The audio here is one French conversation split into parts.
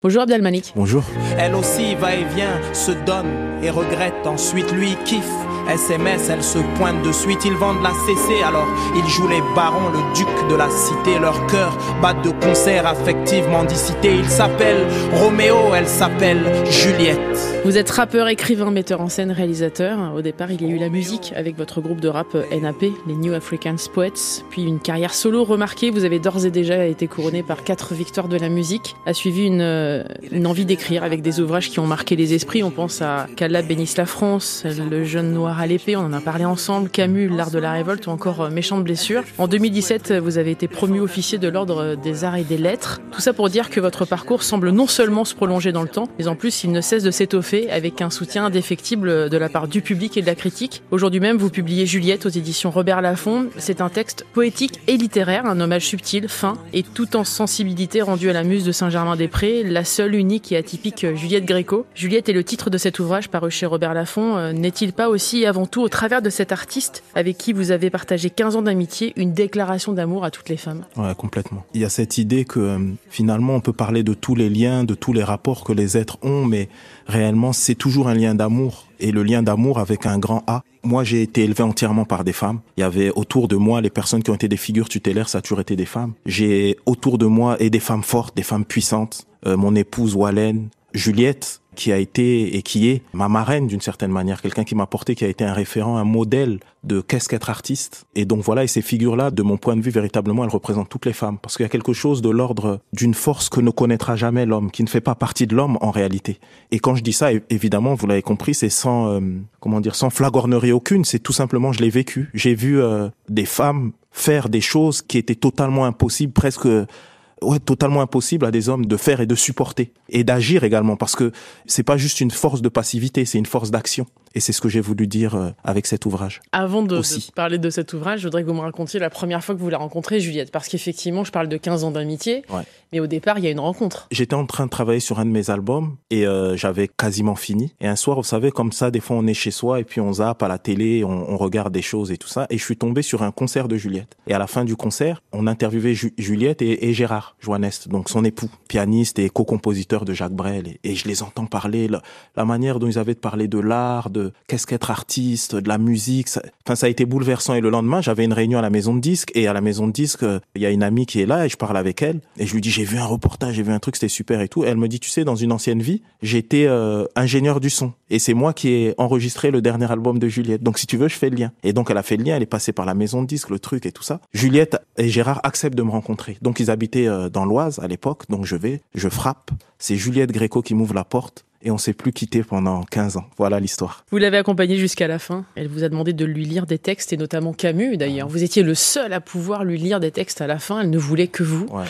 Bonjour Abdelmalik. Bonjour. Elle aussi va et vient, se donne et regrette, ensuite lui kiffe. SMS, elle se pointe de suite, ils vendent la CC, alors ils jouent les barons, le duc de la cité, leur cœur bat de concert affective mendicité. Il s'appelle Roméo, elle s'appelle Juliette. Vous êtes rappeur, écrivain, metteur en scène, réalisateur. Au départ, il y a eu la musique avec votre groupe de rap NAP, les New African Poets, puis une carrière solo remarquée. Vous avez d'ores et déjà été couronné par quatre victoires de la musique. A suivi une, une envie d'écrire avec des ouvrages qui ont marqué les esprits. On pense à Qu'Allah bénisse la France, Le jeune noir à l'épée, on en a parlé ensemble, Camus, L'art de la révolte ou encore euh, Méchante blessure. En 2017, vous avez été promu officier de l'ordre des arts et des lettres. Tout ça pour dire que votre parcours semble non seulement se prolonger dans le temps, mais en plus il ne cesse de s'étoffer avec un soutien indéfectible de la part du public et de la critique. Aujourd'hui même, vous publiez Juliette aux éditions Robert Laffont. C'est un texte poétique et littéraire, un hommage subtil, fin et tout en sensibilité rendu à la muse de Saint-Germain-des-Prés, la seule, unique et atypique Juliette Gréco. Juliette est le titre de cet ouvrage paru chez Robert Laffont. Euh, n'est-il pas aussi avant tout au travers de cet artiste avec qui vous avez partagé 15 ans d'amitié une déclaration d'amour à toutes les femmes Ouais, complètement. Il y a cette idée que euh, finalement on peut parler de tous les liens, de tous les rapports que les êtres ont, mais réellement c'est toujours un lien d'amour et le lien d'amour avec un grand A. Moi, j'ai été élevé entièrement par des femmes. Il y avait autour de moi les personnes qui ont été des figures tutélaires, ça a toujours été des femmes. J'ai autour de moi et des femmes fortes, des femmes puissantes. Euh, mon épouse Wallen, Juliette, qui a été et qui est ma marraine d'une certaine manière, quelqu'un qui m'a porté, qui a été un référent, un modèle de qu'est-ce qu'être artiste. Et donc voilà, et ces figures-là, de mon point de vue, véritablement, elles représentent toutes les femmes. Parce qu'il y a quelque chose de l'ordre d'une force que ne connaîtra jamais l'homme, qui ne fait pas partie de l'homme en réalité. Et quand je dis ça, évidemment, vous l'avez compris, c'est sans, euh, comment dire, sans flagornerie aucune, c'est tout simplement, je l'ai vécu. J'ai vu euh, des femmes faire des choses qui étaient totalement impossibles, presque ouais, totalement impossible à des hommes de faire et de supporter et d'agir également parce que c'est pas juste une force de passivité, c'est une force d'action. Et c'est ce que j'ai voulu dire euh, avec cet ouvrage. Avant de, de, parler de cet ouvrage, je voudrais que vous me racontiez la première fois que vous la rencontré, Juliette, parce qu'effectivement, je parle de 15 ans d'amitié, ouais. Mais au départ, il y a une rencontre. J'étais en train de travailler sur un de mes albums et euh, j'avais quasiment fini. Et un soir, vous savez, comme ça, des fois, on est chez soi et puis on zappe à la télé, on, regarde des choses et tout ça. Et je suis tombé sur un concert de Juliette. Et à la fin du concert, on interviewait Ju Juliette et, et Gérard Joannest, donc son époux, pianiste et co-compositeur de Jacques Brel. Et, je les entends parler, la, manière dont ils avaient de parler de l'art, de qu'est-ce qu'être artiste, de la musique. Ça, enfin, ça a été bouleversant. Et le lendemain, j'avais une réunion à la maison de disques. Et à la maison de disques, il y a une amie qui est là et je parle avec elle. Et je lui dis, j'ai vu un reportage, j'ai vu un truc, c'était super et tout. Et elle me dit, tu sais, dans une ancienne vie, j'étais euh, ingénieur du son. Et c'est moi qui ai enregistré le dernier album de Juliette. Donc, si tu veux, je fais le lien. Et donc, elle a fait le lien. Elle est passée par la maison de disques, le truc et tout ça. Juliette et Gérard acceptent de me rencontrer. Donc, ils habitaient euh, dans l'Oise à l'époque. Donc, je vais, je frappe. C'est Juliette Gréco qui m'ouvre la porte et on s'est plus quitté pendant 15 ans. Voilà l'histoire. Vous l'avez accompagnée jusqu'à la fin. Elle vous a demandé de lui lire des textes et notamment Camus d'ailleurs. Vous étiez le seul à pouvoir lui lire des textes à la fin. Elle ne voulait que vous. Ouais.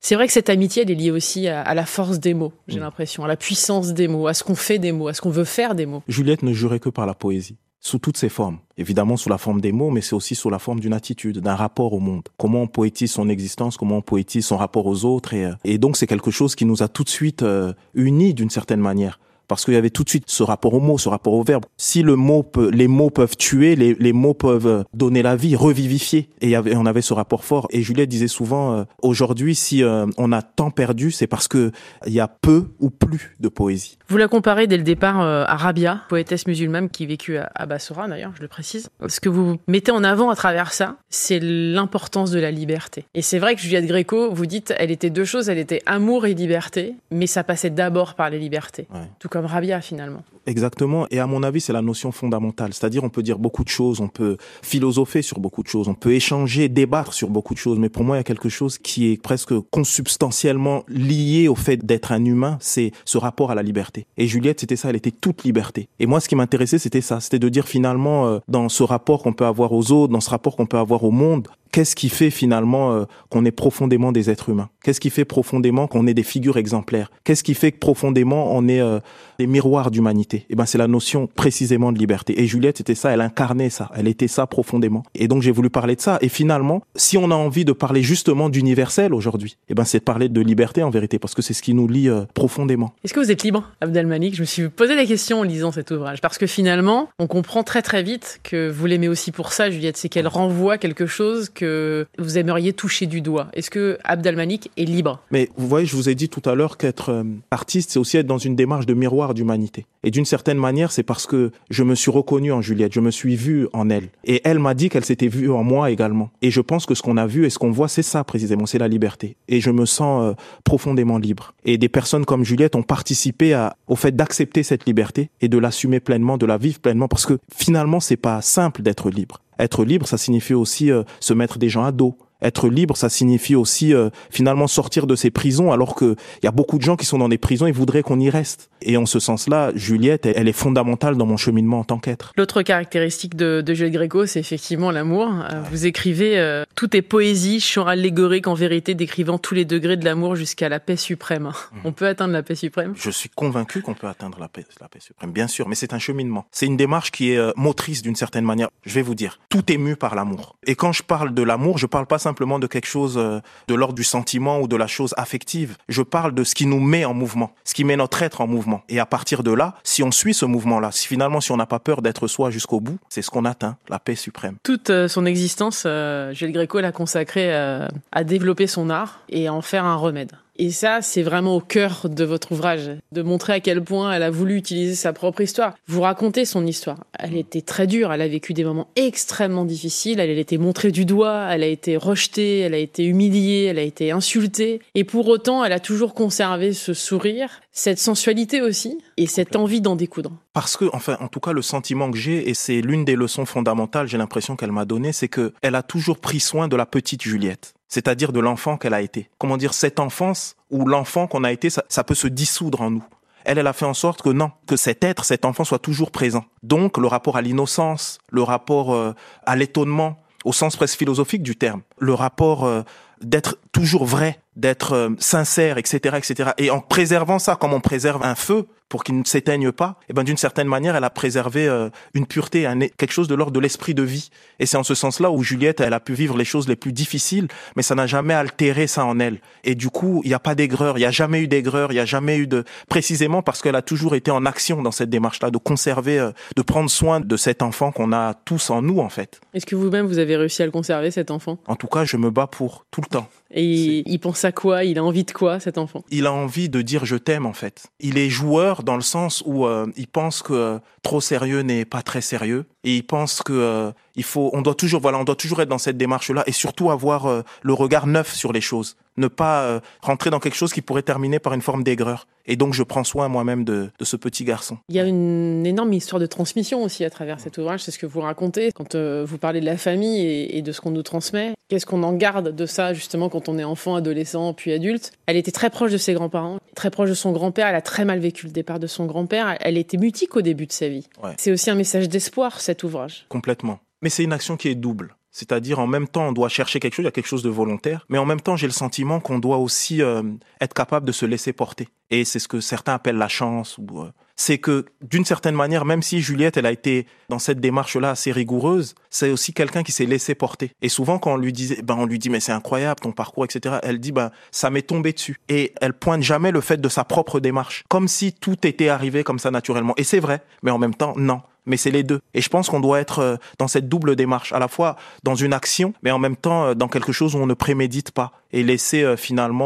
C'est vrai que cette amitié, elle est liée aussi à, à la force des mots, j'ai mmh. l'impression, à la puissance des mots, à ce qu'on fait des mots, à ce qu'on veut faire des mots. Juliette ne jurait que par la poésie sous toutes ses formes. Évidemment sous la forme des mots, mais c'est aussi sous la forme d'une attitude, d'un rapport au monde. Comment on poétise son existence, comment on poétise son rapport aux autres. Et, et donc c'est quelque chose qui nous a tout de suite euh, unis d'une certaine manière parce qu'il y avait tout de suite ce rapport au mot, ce rapport au verbe. Si le mot peut, les mots peuvent tuer, les, les, mots peuvent donner la vie, revivifier. Et y avait, on avait ce rapport fort. Et Juliette disait souvent, euh, aujourd'hui, si euh, on a tant perdu, c'est parce que il y a peu ou plus de poésie. Vous la comparez dès le départ euh, à Rabia, poétesse musulmane qui vécut à, à Bassora d'ailleurs, je le précise. Ce que vous mettez en avant à travers ça, c'est l'importance de la liberté. Et c'est vrai que Juliette Gréco, vous dites, elle était deux choses, elle était amour et liberté, mais ça passait d'abord par les libertés. Ouais. Tout comme Rabia finalement. Exactement. Et à mon avis, c'est la notion fondamentale. C'est-à-dire, on peut dire beaucoup de choses, on peut philosopher sur beaucoup de choses, on peut échanger, débattre sur beaucoup de choses. Mais pour moi, il y a quelque chose qui est presque consubstantiellement lié au fait d'être un humain. C'est ce rapport à la liberté. Et Juliette, c'était ça. Elle était toute liberté. Et moi, ce qui m'intéressait, c'était ça. C'était de dire finalement, euh, dans ce rapport qu'on peut avoir aux autres, dans ce rapport qu'on peut avoir au monde, qu'est-ce qui fait finalement euh, qu'on est profondément des êtres humains? Qu'est-ce qui fait profondément qu'on est des figures exemplaires? Qu'est-ce qui fait que profondément on est euh, des miroirs d'humanité Eh ben c'est la notion précisément de liberté. Et Juliette c'était ça, elle incarnait ça, elle était ça profondément. Et donc j'ai voulu parler de ça. Et finalement, si on a envie de parler justement d'universel aujourd'hui, eh ben c'est de parler de liberté en vérité, parce que c'est ce qui nous lie euh, profondément. Est-ce que vous êtes libre, Abdelmalik? Je me suis posé la question en lisant cet ouvrage, parce que finalement, on comprend très très vite que vous l'aimez aussi pour ça, Juliette, c'est qu'elle renvoie quelque chose que vous aimeriez toucher du doigt Est-ce que Abdelmanik est libre? Mais vous voyez, je vous ai dit tout à l'heure qu'être euh, artiste, c'est aussi être dans une démarche de miroir d'humanité. Et d'une certaine manière, c'est parce que je me suis reconnu en Juliette, je me suis vu en elle. Et elle m'a dit qu'elle s'était vue en moi également. Et je pense que ce qu'on a vu et ce qu'on voit, c'est ça précisément, c'est la liberté. Et je me sens euh, profondément libre. Et des personnes comme Juliette ont participé au fait d'accepter cette liberté et de l'assumer pleinement, de la vivre pleinement, parce que finalement, c'est pas simple d'être libre. Être libre, ça signifie aussi euh, se mettre des gens à dos, être libre, ça signifie aussi euh, finalement sortir de ces prisons, alors qu'il y a beaucoup de gens qui sont dans des prisons et voudraient qu'on y reste. Et en ce sens-là, Juliette, elle, est fondamentale dans mon cheminement en tant qu'être. L'autre caractéristique de, de Juliette Gréco, c'est effectivement l'amour. Euh, vous écrivez euh, Tout est poésie, chant allégorique en vérité, décrivant tous les degrés de l'amour jusqu'à la paix suprême. Mmh. On peut atteindre la paix suprême? Je suis convaincu qu'on peut atteindre la paix, la paix suprême, bien sûr, mais c'est un cheminement. C'est une démarche qui est motrice d'une certaine manière. Je vais vous dire, tout est mu par l'amour. Et quand je parle de l'amour, je parle pas simplement de quelque chose euh, de l'ordre du sentiment ou de la chose affective. Je parle de ce qui nous met en mouvement, ce qui met notre être en mouvement. Et à partir de là, si on suit ce mouvement-là, si finalement si on n'a pas peur d'être soi jusqu'au bout, c'est ce qu'on atteint, la paix suprême. Toute euh, son existence, euh, Gilles Gréco l'a consacrée à développer son art et à en faire un remède. Et ça, c'est vraiment au cœur de votre ouvrage, de montrer à quel point elle a voulu utiliser sa propre histoire. Vous racontez son histoire. Elle était très dure, elle a vécu des moments extrêmement difficiles, elle a été montrée du doigt, elle a été rejetée, elle a été humiliée, elle a été insultée. Et pour autant, elle a toujours conservé ce sourire, cette sensualité aussi, et cette envie d'en découdre. Parce que, enfin, en tout cas, le sentiment que j'ai, et c'est l'une des leçons fondamentales, j'ai l'impression qu'elle m'a donné, c'est que elle a toujours pris soin de la petite Juliette c'est-à-dire de l'enfant qu'elle a été. Comment dire, cette enfance ou l'enfant qu'on a été, ça, peut se dissoudre en nous. Elle, elle a fait en sorte que non, que cet être, cet enfant soit toujours présent. Donc, le rapport à l'innocence, le rapport euh, à l'étonnement, au sens presque philosophique du terme, le rapport euh, d'être toujours vrai, d'être euh, sincère, etc., etc. Et en préservant ça, comme on préserve un feu pour qu'il ne s'éteigne pas, et eh ben d'une certaine manière, elle a préservé euh, une pureté, un, quelque chose de l'ordre de l'esprit de vie. Et c'est en ce sens-là où Juliette, elle a pu vivre les choses les plus difficiles, mais ça n'a jamais altéré ça en elle. Et du coup, il n'y a pas d'aigreur, il n'y a jamais eu d'aigreur, il n'y a jamais eu de, précisément parce qu'elle a toujours été en action dans cette démarche-là, de conserver, euh, de prendre soin de cet enfant qu'on a tous en nous, en fait. Est-ce que vous-même, vous avez réussi à le conserver, cet enfant? En tout cas, je me bats pour tout le temps. Et il pense à quoi Il a envie de quoi, cet enfant? Il a envie de dire je t'aime, en fait. Il est joueur dans le sens où euh, il pense que trop sérieux n'est pas très sérieux. Et il pense que euh, il faut, on doit toujours, voilà, on doit toujours être dans cette démarche-là et surtout avoir le regard neuf sur les choses. Ne pas rentrer dans quelque chose qui pourrait terminer par une forme d'aigreur. Et donc, je prends soin moi-même de, de, ce petit garçon. Il y a une énorme histoire de transmission aussi à travers cet ouvrage. C'est ce que vous racontez quand vous parlez de la famille et, et de ce qu'on nous transmet. Qu'est-ce qu'on en garde de ça, justement, quand on est enfant, adolescent, puis adulte? Elle était très proche de ses grands-parents, très proche de son grand-père. Elle a très mal vécu le départ de son grand-père. Elle était mutique au début de sa vie. C'est aussi un message d'espoir, ouvrage. Complètement. Mais c'est une action qui est double. C'est-à-dire en même temps on doit chercher quelque chose, il y a quelque chose de volontaire, mais en même temps j'ai le sentiment qu'on doit aussi euh, être capable de se laisser porter. Et c'est ce que certains appellent la chance. Euh, c'est que d'une certaine manière, même si Juliette elle a été dans cette démarche-là assez rigoureuse, c'est aussi quelqu'un qui s'est laissé porter. Et souvent quand on lui disait, ben on lui dit mais c'est incroyable ton parcours, etc. Elle dit ben ça m'est tombé dessus. Et elle pointe jamais le fait de sa propre démarche, comme si tout était arrivé comme ça naturellement. Et c'est vrai, mais en même temps non mais c'est les deux. Et je pense qu'on doit être euh, dans cette double démarche, à la fois dans une action, mais en même temps euh, dans quelque chose où on ne prémédite pas et laisser euh, finalement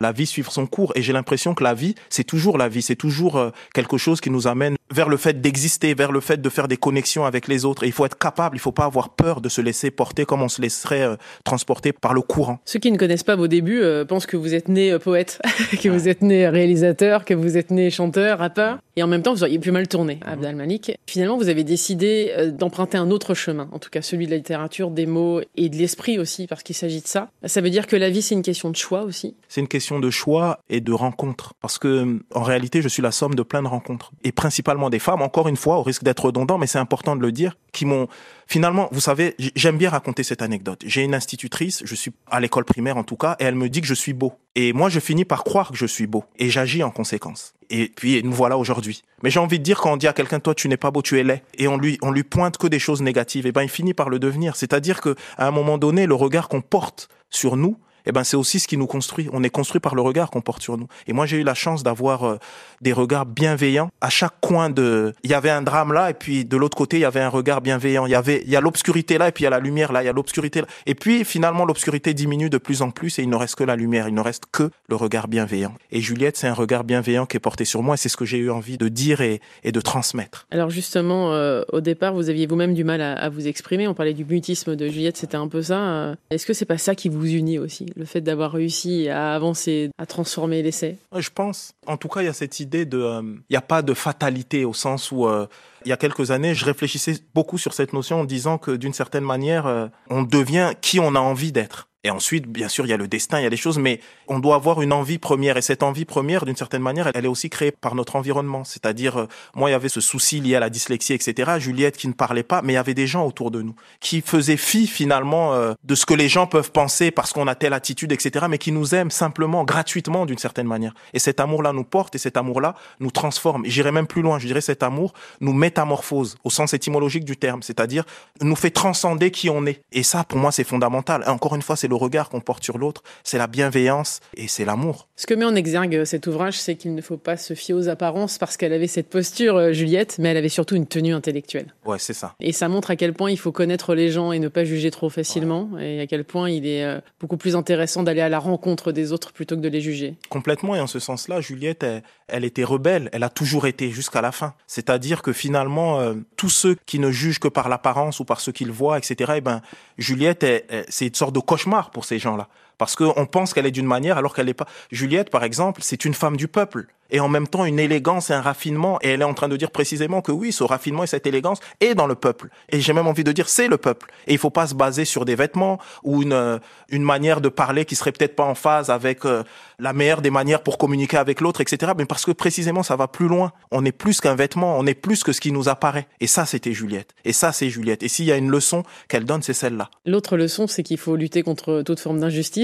la vie suivre son cours. Et j'ai l'impression que la vie, c'est toujours la vie, c'est toujours quelque chose qui nous amène vers le fait d'exister, vers le fait de faire des connexions avec les autres. Et il faut être capable, il faut pas avoir peur de se laisser porter comme on se laisserait transporter par le courant. Ceux qui ne connaissent pas vos débuts pensent que vous êtes né poète, que vous êtes né réalisateur, que vous êtes né chanteur, rappeur. Et en même temps, vous auriez pu mal tourner, Abdel Malik. Finalement, vous avez décidé euh, d'emprunter un autre chemin, en tout cas celui de la littérature, des mots et de l'esprit aussi, parce qu'il s'agit de ça. Ça veut dire que la vie, c'est une question de choix aussi C'est une question de choix et de rencontre. Parce que, en réalité, je suis la somme de plein de rencontres. Et principalement des femmes, encore une fois, au risque d'être redondant, mais c'est important de le dire, qui m'ont finalement, vous savez, j'aime bien raconter cette anecdote. J'ai une institutrice, je suis à l'école primaire en tout cas, et elle me dit que je suis beau. Et moi, je finis par croire que je suis beau. Et j'agis en conséquence. Et puis, nous voilà aujourd'hui. Mais j'ai envie de dire, quand on dit à quelqu'un, toi, tu n'es pas beau, tu es laid, et on lui, on lui pointe que des choses négatives, et ben, il finit par le devenir. C'est-à-dire que, à un moment donné, le regard qu'on porte sur nous, eh ben c'est aussi ce qui nous construit. On est construit par le regard qu'on porte sur nous. Et moi, j'ai eu la chance d'avoir euh, des regards bienveillants à chaque coin de. Il y avait un drame là, et puis de l'autre côté, il y avait un regard bienveillant. Il y avait, il y a l'obscurité là, et puis il y a la lumière là. Il y a l'obscurité là. Et puis finalement, l'obscurité diminue de plus en plus, et il ne reste que la lumière. Il ne reste que le regard bienveillant. Et Juliette, c'est un regard bienveillant qui est porté sur moi, et c'est ce que j'ai eu envie de dire et, de transmettre. Alors justement, euh, au départ, vous aviez vous-même du mal à, à, vous exprimer. On parlait du mutisme de Juliette, c'était un peu ça. Euh. Est-ce que c'est pas ça qui vous unit aussi, le fait d'avoir réussi à avancer, à transformer l'essai Je pense. En tout cas, il y a cette idée de, euh, il n'y a pas de fatalité au sens où euh, il y a quelques années, je réfléchissais beaucoup sur cette notion en disant que d'une certaine manière, euh, on devient qui on a envie d'être. Et ensuite, bien sûr, il y a le destin, il y a des choses, mais on doit avoir une envie première. Et cette envie première, d'une certaine manière, elle est aussi créée par notre environnement. C'est-à-dire, euh, moi, il y avait ce souci lié à la dyslexie, etc. Juliette qui ne parlait pas, mais il y avait des gens autour de nous qui faisaient fi finalement euh, de ce que les gens peuvent penser parce qu'on a telle attitude, etc. Mais qui nous aiment simplement, gratuitement, d'une certaine manière. Et cet amour-là nous porte et cet amour-là nous transforme. J'irai même plus loin. Je dirais cet amour nous métamorphose au sens étymologique du terme, c'est-à-dire nous fait transcender qui on est. Et ça, pour moi, c'est fondamental. Et encore une fois, c'est le regard qu'on porte sur l'autre, c'est la bienveillance et c'est l'amour. Ce que met en exergue cet ouvrage, c'est qu'il ne faut pas se fier aux apparences parce qu'elle avait cette posture, euh, Juliette, mais elle avait surtout une tenue intellectuelle. Ouais, c'est ça. Et ça montre à quel point il faut connaître les gens et ne pas juger trop facilement, ouais. et à quel point il est euh, beaucoup plus intéressant d'aller à la rencontre des autres plutôt que de les juger. Complètement, et en ce sens-là, Juliette, elle, elle, était rebelle, elle a toujours été jusqu'à la fin. C'est-à-dire que finalement, euh, tous ceux qui ne jugent que par l'apparence ou par ce qu'ils voient, etc., eh ben, Juliette, c'est une sorte de cauchemar pour ces gens-là. Parce qu'on pense qu'elle est d'une manière alors qu'elle n'est pas. Juliette, par exemple, c'est une femme du peuple et en même temps une élégance et un raffinement. Et elle est en train de dire précisément que oui, ce raffinement et cette élégance est dans le peuple. Et j'ai même envie de dire c'est le peuple. Et il faut pas se baser sur des vêtements ou une, une manière de parler qui serait peut-être pas en phase avec euh, la meilleure des manières pour communiquer avec l'autre, etc. Mais parce que précisément ça va plus loin. On est plus qu'un vêtement, on est plus que ce qui nous apparaît. Et ça, c'était Juliette. Et ça, c'est Juliette. Et s'il y a une leçon qu'elle donne, c'est celle-là. L'autre leçon, c'est qu'il faut lutter contre toute forme d'injustice.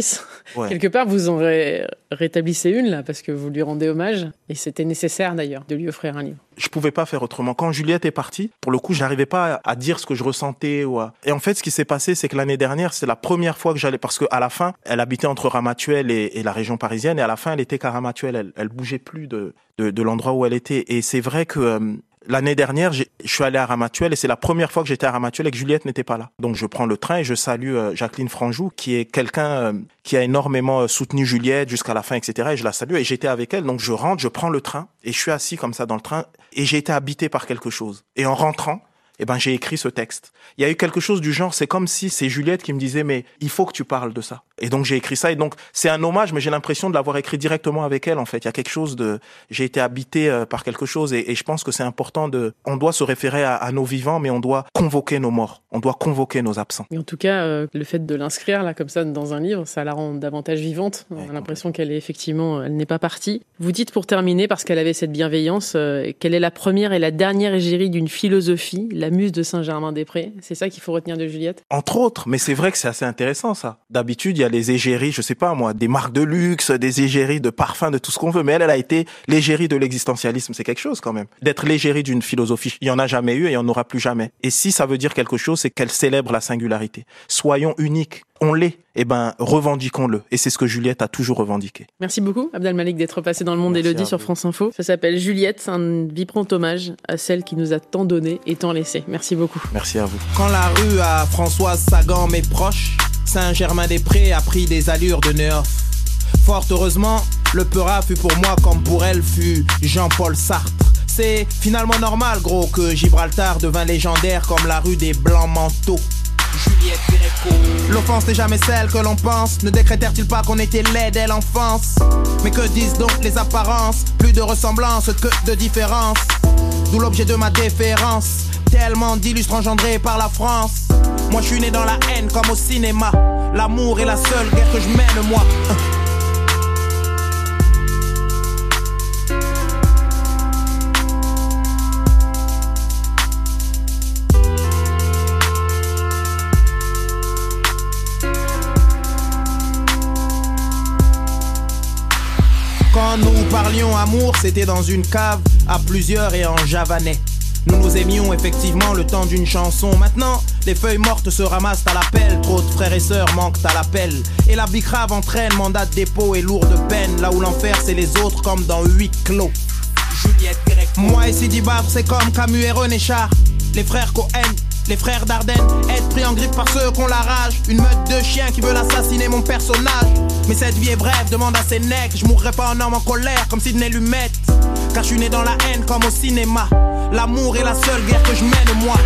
Ouais. Quelque part, vous en ré rétablissez une là, parce que vous lui rendez hommage. Et c'était nécessaire d'ailleurs de lui offrir un livre. Je pouvais pas faire autrement. Quand Juliette est partie, pour le coup, j'arrivais pas à dire ce que je ressentais. Ou à... Et en fait, ce qui s'est passé, c'est que l'année dernière, c'est la première fois que j'allais, parce que à la fin, elle habitait entre Ramatuelle et, et, la région parisienne, et à la fin, elle était qu'à Ramatuelle. Elle, elle bougeait plus de, de, de l'endroit où elle était. Et c'est vrai que euh, L'année dernière, je suis allé à Ramatuelle et c'est la première fois que j'étais à Ramatuelle et que Juliette n'était pas là. Donc je prends le train et je salue euh, Jacqueline Franjou, qui est quelqu'un euh, qui a énormément euh, soutenu Juliette jusqu'à la fin, etc. Et je la salue et j'étais avec elle. Donc je rentre, je prends le train et je suis assis comme ça dans le train et j'ai été habité par quelque chose. Et en rentrant, eh ben j'ai écrit ce texte. Il y a eu quelque chose du genre, c'est comme si c'est Juliette qui me disait mais il faut que tu parles de ça. Et donc j'ai écrit ça et donc c'est un hommage, mais j'ai l'impression de l'avoir écrit directement avec elle en fait. Il y a quelque chose de, j'ai été habité euh, par quelque chose et, et je pense que c'est important de, on doit se référer à, à, nos vivants, mais on doit convoquer nos morts, on doit convoquer nos absents. Et en tout cas, euh, le fait de l'inscrire là comme ça dans un livre, ça la rend davantage vivante. On a l'impression qu'elle est effectivement, elle n'est pas partie. Vous dites pour terminer, parce qu'elle avait cette bienveillance, euh, quelle est la première et la dernière égérie d'une philosophie, la muse de Saint-Germain-des-Prés. C'est ça qu'il faut retenir de Juliette? Entre autres, mais c'est vrai que c'est assez intéressant ça. D'habitude, il y a les égéries, je sais pas moi, des marques de luxe, des égéries de parfums, de tout ce qu'on veut. Mais elle, elle a été l'égérie de l'existentialisme. C'est quelque chose quand même. D'être l'égérie d'une philosophie. Il y en a jamais eu et il y en aura plus jamais. Et si ça veut dire quelque chose, c'est qu'elle célèbre la singularité. Soyons uniques. On l'est. Eh ben, revendiquons-le. Et c'est ce que Juliette a toujours revendiqué. Merci beaucoup, Abdel Malik, d'être passé dans le monde Elodie sur France Info. Ça s'appelle Juliette, un vibrant hommage à celle qui nous a tant donné et tant laissé. Merci beaucoup. Merci à vous. Quand la rue à Françoise Sagan m'est proche, Saint-Germain-des-Prés a pris des allures de neuf. Fort heureusement, le Peura fut pour moi comme pour elle fut Jean-Paul Sartre. C'est finalement normal, gros, que Gibraltar devint légendaire comme la rue des Blancs Manteaux. Juliette. L'offense n'est jamais celle que l'on pense. Ne décrétèrent-ils pas qu'on était laid dès l'enfance? Mais que disent donc les apparences? Plus de ressemblance que de différence. D'où l'objet de ma déférence. Tellement d'illustres engendrés par la France. Moi je suis né dans la haine comme au cinéma. L'amour est la seule guerre que je mène, moi. Quand nous parlions amour, c'était dans une cave à plusieurs et en javanais. Nous nous aimions effectivement le temps d'une chanson. Maintenant, les feuilles mortes se ramassent à l'appel. Trop de frères et sœurs manquent à l'appel. Et la bicrave entraîne mandat de dépôt et lourde peine. Là où l'enfer c'est les autres comme dans huit clos. Juliette. Moi et Sidi c'est comme Camus et René Char. Les frères Cohen, les frères Dardenne, être pris en grippe par ceux qu'on la rage. Une meute de chiens qui veulent assassiner mon personnage. Mais cette vie est brève, demande à ses necks. Je mourrai pas en homme en colère comme Sidney Lumet. Car je suis né dans la haine comme au cinéma. L'amour est la seule guerre que je mène, moi.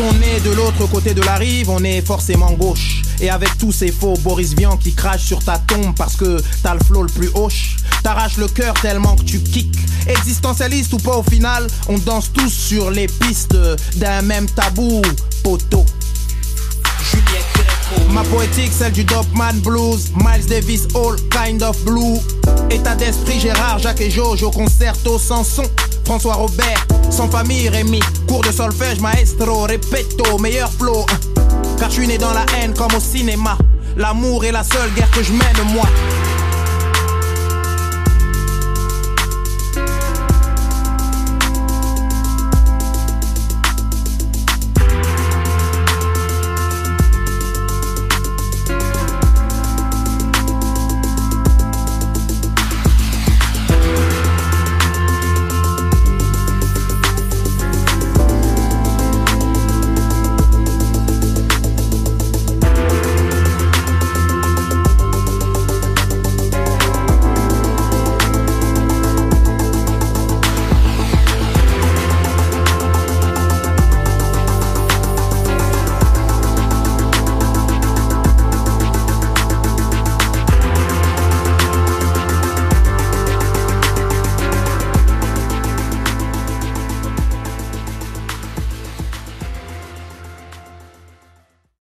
Quand on est de l'autre côté de la rive, on est forcément gauche. Et avec tous ces faux Boris Vian qui crachent sur ta tombe parce que t'as le flot le plus hoche. T'arraches le cœur tellement que tu kicks. Existentialiste ou pas au final, on danse tous sur les pistes d'un même tabou, poteau. Ma poétique, celle du Dopman Blues, Miles Davis, All Kind of Blue. État d'esprit, Gérard, Jacques et Jojo, concerto sans son. François Robert, sans famille, Rémi. Cours de solfège, maestro, répéto, meilleur flow. Car je suis né dans la haine comme au cinéma. L'amour est la seule guerre que je mène, moi.